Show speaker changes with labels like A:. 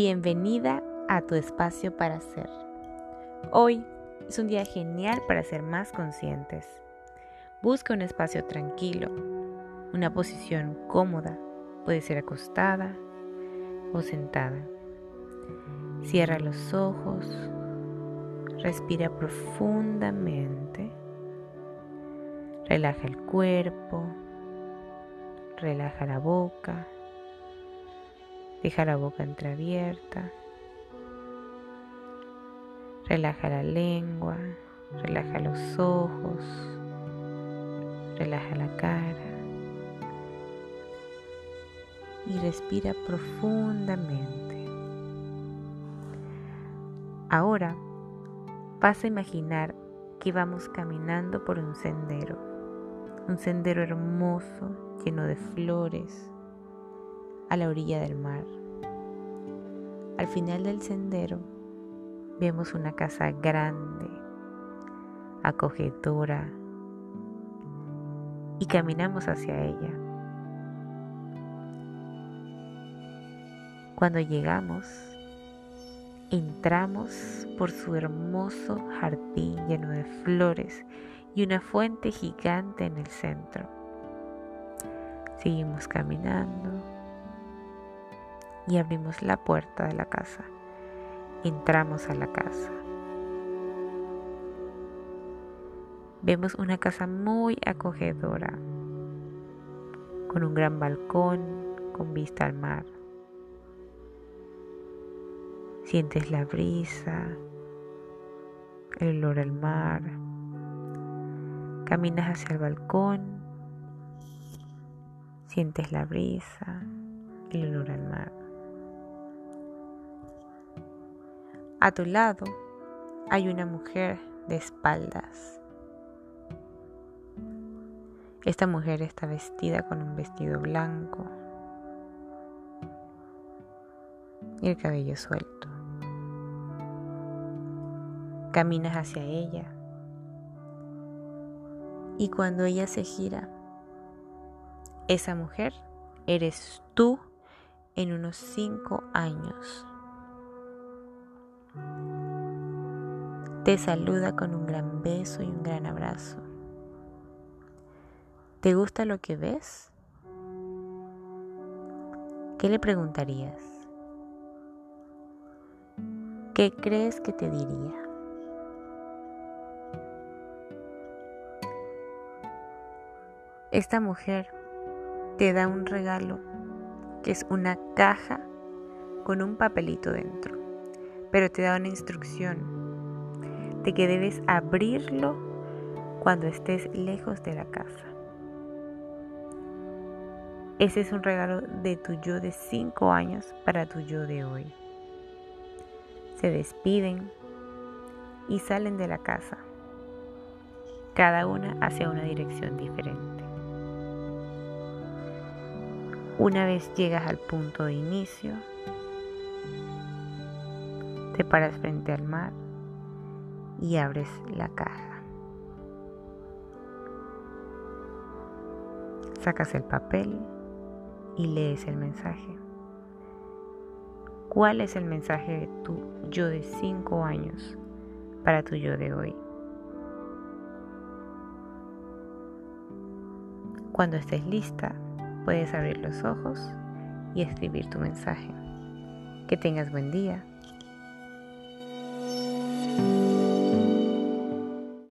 A: Bienvenida a tu espacio para ser. Hoy es un día genial para ser más conscientes. Busca un espacio tranquilo, una posición cómoda, puede ser acostada o sentada. Cierra los ojos, respira profundamente, relaja el cuerpo, relaja la boca Deja la boca entreabierta. Relaja la lengua, relaja los ojos, relaja la cara y respira profundamente. Ahora vas a imaginar que vamos caminando por un sendero, un sendero hermoso lleno de flores, a la orilla del mar. Al final del sendero vemos una casa grande, acogedora, y caminamos hacia ella. Cuando llegamos, entramos por su hermoso jardín lleno de flores y una fuente gigante en el centro. Seguimos caminando y abrimos la puerta de la casa. Entramos a la casa. Vemos una casa muy acogedora, con un gran balcón, con vista al mar. Sientes la brisa, el olor al mar. Caminas hacia el balcón, sientes la brisa, el olor al mar. A tu lado hay una mujer de espaldas. Esta mujer está vestida con un vestido blanco y el cabello suelto. Caminas hacia ella y cuando ella se gira, esa mujer eres tú en unos cinco años. Te saluda con un gran beso y un gran abrazo. ¿Te gusta lo que ves? ¿Qué le preguntarías? ¿Qué crees que te diría? Esta mujer te da un regalo que es una caja con un papelito dentro, pero te da una instrucción que debes abrirlo cuando estés lejos de la casa. Ese es un regalo de tu yo de 5 años para tu yo de hoy. Se despiden y salen de la casa, cada una hacia una dirección diferente. Una vez llegas al punto de inicio, te paras frente al mar y abres la caja. Sacas el papel y lees el mensaje. ¿Cuál es el mensaje de tu yo de 5 años para tu yo de hoy? Cuando estés lista, puedes abrir los ojos y escribir tu mensaje. Que tengas buen día